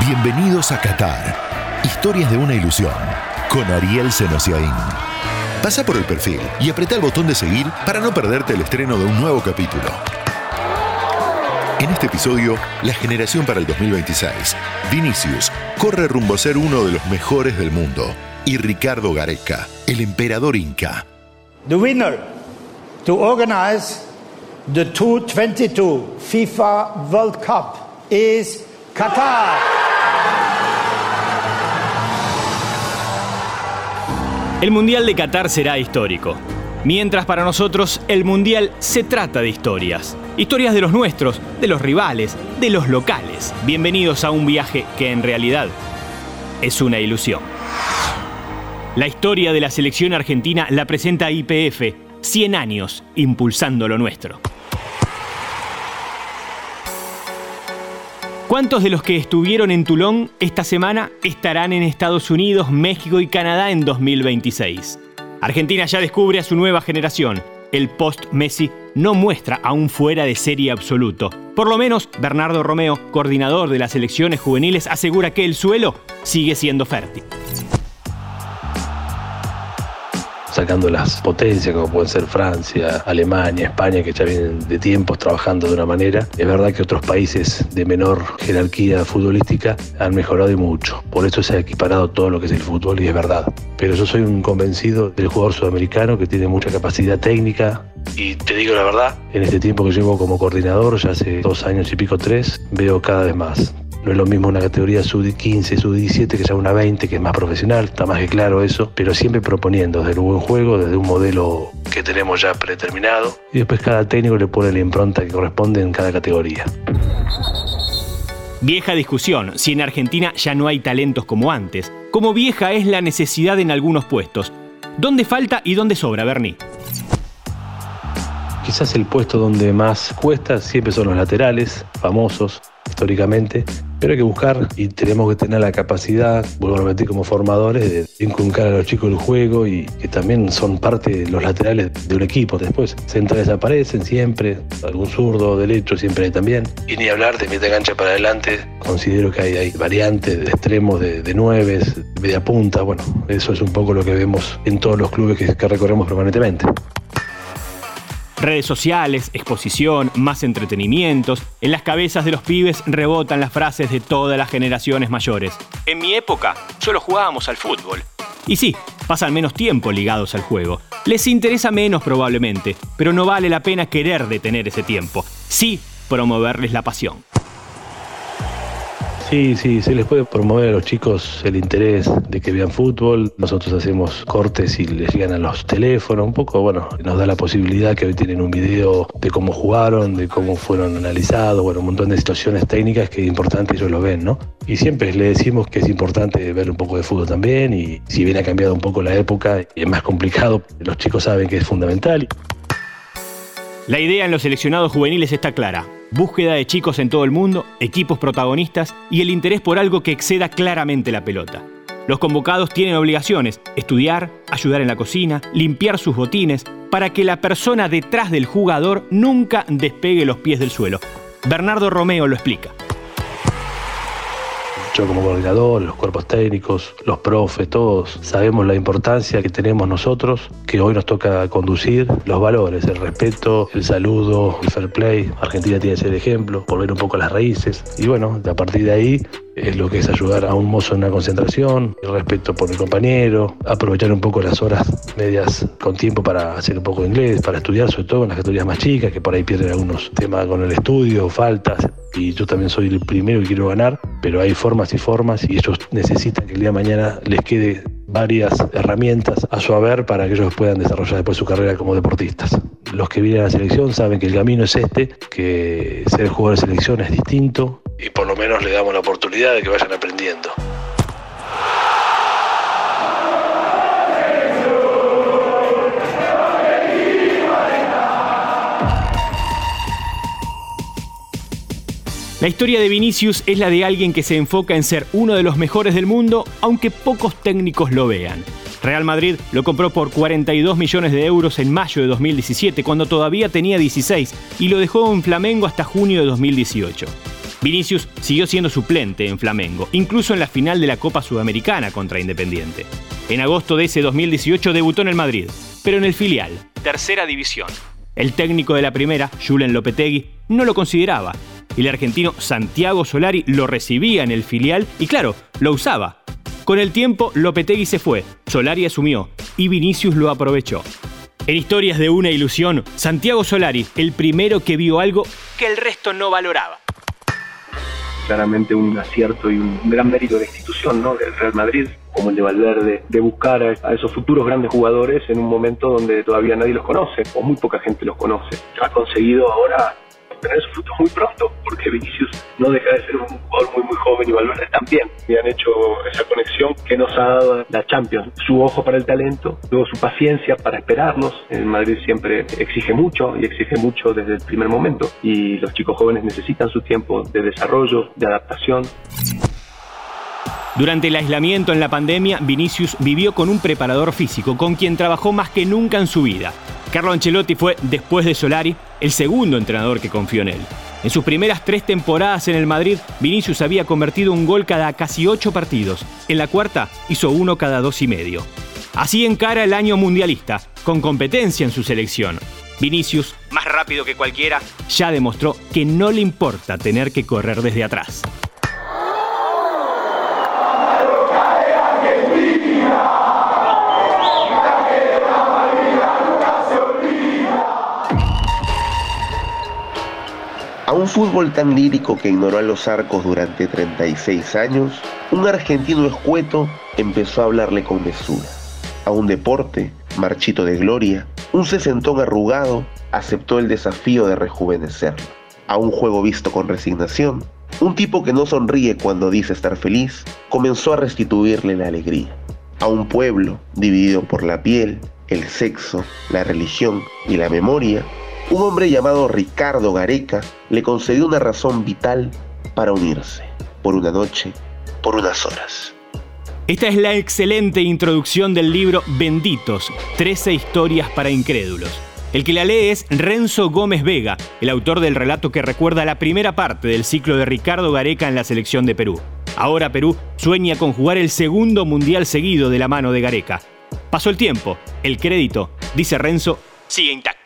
Bienvenidos a Qatar. Historias de una ilusión. Con Ariel Senosiaín. Pasa por el perfil y apreta el botón de seguir para no perderte el estreno de un nuevo capítulo. En este episodio, la generación para el 2026. Vinicius corre rumbo a ser uno de los mejores del mundo. Y Ricardo Gareca, el emperador inca. The winner to organize the 2022 FIFA World Cup is Qatar. El Mundial de Qatar será histórico. Mientras para nosotros el Mundial se trata de historias. Historias de los nuestros, de los rivales, de los locales. Bienvenidos a un viaje que en realidad es una ilusión. La historia de la selección argentina la presenta IPF, 100 años impulsando lo nuestro. ¿Cuántos de los que estuvieron en Toulon esta semana estarán en Estados Unidos, México y Canadá en 2026? Argentina ya descubre a su nueva generación. El post-Messi no muestra a un fuera de serie absoluto. Por lo menos, Bernardo Romeo, coordinador de las selecciones juveniles, asegura que el suelo sigue siendo fértil. Sacando las potencias como pueden ser Francia, Alemania, España, que ya vienen de tiempos trabajando de una manera. Es verdad que otros países de menor jerarquía futbolística han mejorado y mucho. Por eso se ha equiparado todo lo que es el fútbol y es verdad. Pero yo soy un convencido del jugador sudamericano que tiene mucha capacidad técnica, y te digo la verdad, en este tiempo que llevo como coordinador, ya hace dos años y pico, tres, veo cada vez más. No es lo mismo una categoría sub-15, sub-17 que ya una 20, que es más profesional, está más que claro eso, pero siempre proponiendo desde el buen juego, desde un modelo que tenemos ya predeterminado, y después cada técnico le pone la impronta que corresponde en cada categoría. Vieja discusión, si en Argentina ya no hay talentos como antes, como vieja es la necesidad en algunos puestos. ¿Dónde falta y dónde sobra, Bernie? Quizás el puesto donde más cuesta siempre son los laterales, famosos históricamente, pero hay que buscar y tenemos que tener la capacidad, vuelvo a repetir como formadores, de inculcar a los chicos el juego y que también son parte de los laterales de un equipo. Después, centrales aparecen siempre, algún zurdo, derecho siempre hay también. Y ni hablar de meter gancha para adelante, considero que hay, variantes de extremos, de, de nueves, media punta, bueno, eso es un poco lo que vemos en todos los clubes que recorremos permanentemente. Redes sociales, exposición, más entretenimientos. En las cabezas de los pibes rebotan las frases de todas las generaciones mayores. En mi época, solo jugábamos al fútbol. Y sí, pasan menos tiempo ligados al juego. Les interesa menos probablemente, pero no vale la pena querer detener ese tiempo. Sí, promoverles la pasión. Sí, sí, se les puede promover a los chicos el interés de que vean fútbol. Nosotros hacemos cortes y les llegan a los teléfonos. Un poco, bueno, nos da la posibilidad que hoy tienen un video de cómo jugaron, de cómo fueron analizados, bueno, un montón de situaciones técnicas que es importante ellos lo ven, ¿no? Y siempre le decimos que es importante ver un poco de fútbol también y si bien ha cambiado un poco la época es más complicado, los chicos saben que es fundamental. La idea en los seleccionados juveniles está clara. Búsqueda de chicos en todo el mundo, equipos protagonistas y el interés por algo que exceda claramente la pelota. Los convocados tienen obligaciones, estudiar, ayudar en la cocina, limpiar sus botines, para que la persona detrás del jugador nunca despegue los pies del suelo. Bernardo Romeo lo explica yo como coordinador, los cuerpos técnicos, los profes, todos sabemos la importancia que tenemos nosotros, que hoy nos toca conducir, los valores, el respeto, el saludo, el fair play. Argentina tiene que ser ejemplo, volver un poco a las raíces. Y bueno, a partir de ahí es lo que es ayudar a un mozo en una concentración, el respeto por el compañero, aprovechar un poco las horas medias con tiempo para hacer un poco de inglés, para estudiar, sobre todo en las categorías más chicas, que por ahí pierden algunos temas con el estudio, faltas, y yo también soy el primero y quiero ganar, pero hay formas y formas y ellos necesitan que el día de mañana les quede varias herramientas a su haber para que ellos puedan desarrollar después su carrera como deportistas. Los que vienen a la selección saben que el camino es este, que ser jugador de selección es distinto y por lo menos le damos la oportunidad de que vayan aprendiendo. La historia de Vinicius es la de alguien que se enfoca en ser uno de los mejores del mundo, aunque pocos técnicos lo vean. Real Madrid lo compró por 42 millones de euros en mayo de 2017, cuando todavía tenía 16, y lo dejó en Flamengo hasta junio de 2018. Vinicius siguió siendo suplente en Flamengo, incluso en la final de la Copa Sudamericana contra Independiente. En agosto de ese 2018 debutó en el Madrid, pero en el filial, tercera división. El técnico de la primera, Julen Lopetegui, no lo consideraba, y el argentino Santiago Solari lo recibía en el filial y claro, lo usaba. Con el tiempo, Lopetegui se fue, Solari asumió y Vinicius lo aprovechó. En Historias de una ilusión, Santiago Solari, el primero que vio algo que el resto no valoraba claramente un acierto y un gran mérito de institución, ¿no? Del Real Madrid, como el de Valverde, de buscar a, esos futuros grandes jugadores en un momento donde todavía nadie los conoce, o muy poca gente los conoce. Ha conseguido ahora tener su fruto muy pronto, porque Vinicius no deja de ser un jugador muy muy joven y Valverde también. Y han hecho esa conexión que nos ha dado la Champions. Su ojo para el talento, luego su paciencia para esperarlos. El Madrid siempre exige mucho y exige mucho desde el primer momento. Y los chicos jóvenes necesitan su tiempo de desarrollo, de adaptación. Durante el aislamiento en la pandemia, Vinicius vivió con un preparador físico con quien trabajó más que nunca en su vida. Carlo Ancelotti fue, después de Solari, el segundo entrenador que confió en él. En sus primeras tres temporadas en el Madrid, Vinicius había convertido un gol cada casi ocho partidos. En la cuarta hizo uno cada dos y medio. Así encara el año mundialista, con competencia en su selección. Vinicius, más rápido que cualquiera, ya demostró que no le importa tener que correr desde atrás. A un fútbol tan lírico que ignoró a los arcos durante 36 años, un argentino escueto empezó a hablarle con mesura. A un deporte, marchito de gloria, un sesentón arrugado aceptó el desafío de rejuvenecerlo. A un juego visto con resignación, un tipo que no sonríe cuando dice estar feliz, comenzó a restituirle la alegría. A un pueblo dividido por la piel, el sexo, la religión y la memoria, un hombre llamado Ricardo Gareca le concedió una razón vital para unirse, por una noche, por unas horas. Esta es la excelente introducción del libro Benditos, 13 historias para incrédulos. El que la lee es Renzo Gómez Vega, el autor del relato que recuerda la primera parte del ciclo de Ricardo Gareca en la selección de Perú. Ahora Perú sueña con jugar el segundo mundial seguido de la mano de Gareca. Pasó el tiempo, el crédito, dice Renzo, sigue intacto.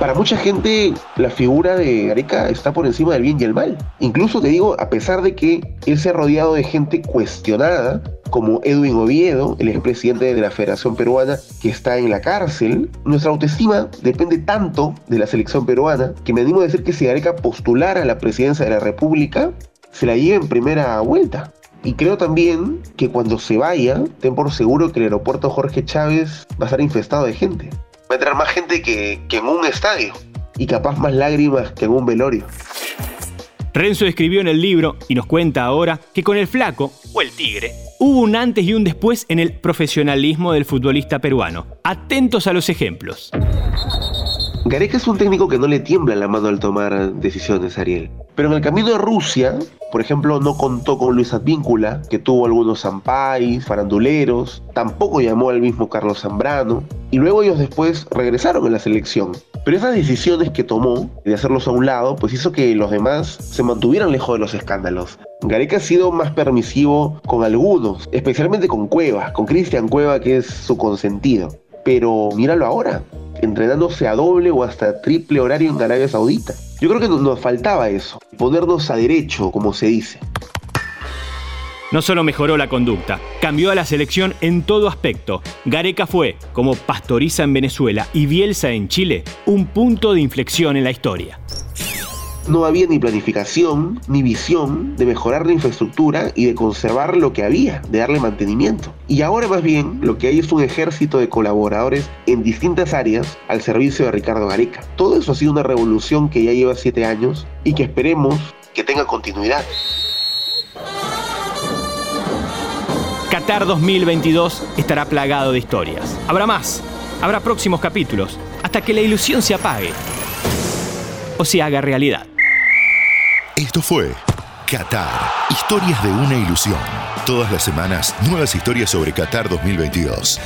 Para mucha gente, la figura de Gareca está por encima del bien y el mal. Incluso te digo, a pesar de que él se ha rodeado de gente cuestionada, como Edwin Oviedo, el expresidente de la Federación Peruana, que está en la cárcel, nuestra autoestima depende tanto de la selección peruana que me animo a decir que si Gareca postulara a la presidencia de la República, se la lleva en primera vuelta. Y creo también que cuando se vaya, ten por seguro que el aeropuerto Jorge Chávez va a estar infestado de gente va a entrar más gente que, que en un estadio y capaz más lágrimas que en un velorio. Renzo escribió en el libro y nos cuenta ahora que con el flaco, o el tigre, hubo un antes y un después en el profesionalismo del futbolista peruano. Atentos a los ejemplos. Gareca es un técnico que no le tiembla la mano al tomar decisiones, Ariel. Pero en el camino a Rusia, por ejemplo, no contó con Luis Advíncula, que tuvo algunos zampais, faranduleros, tampoco llamó al mismo Carlos Zambrano, y luego ellos después regresaron en la selección. Pero esas decisiones que tomó de hacerlos a un lado, pues hizo que los demás se mantuvieran lejos de los escándalos. Gareca ha sido más permisivo con algunos, especialmente con Cueva, con Cristian Cueva, que es su consentido. Pero míralo ahora, entrenándose a doble o hasta triple horario en Arabia Saudita. Yo creo que nos faltaba eso, ponernos a derecho, como se dice. No solo mejoró la conducta, cambió a la selección en todo aspecto. Gareca fue, como Pastoriza en Venezuela y Bielsa en Chile, un punto de inflexión en la historia no había ni planificación ni visión de mejorar la infraestructura y de conservar lo que había, de darle mantenimiento. Y ahora más bien lo que hay es un ejército de colaboradores en distintas áreas al servicio de Ricardo Gareca. Todo eso ha sido una revolución que ya lleva siete años y que esperemos que tenga continuidad. Qatar 2022 estará plagado de historias. Habrá más, habrá próximos capítulos, hasta que la ilusión se apague o se haga realidad. Esto fue Qatar, historias de una ilusión. Todas las semanas, nuevas historias sobre Qatar 2022.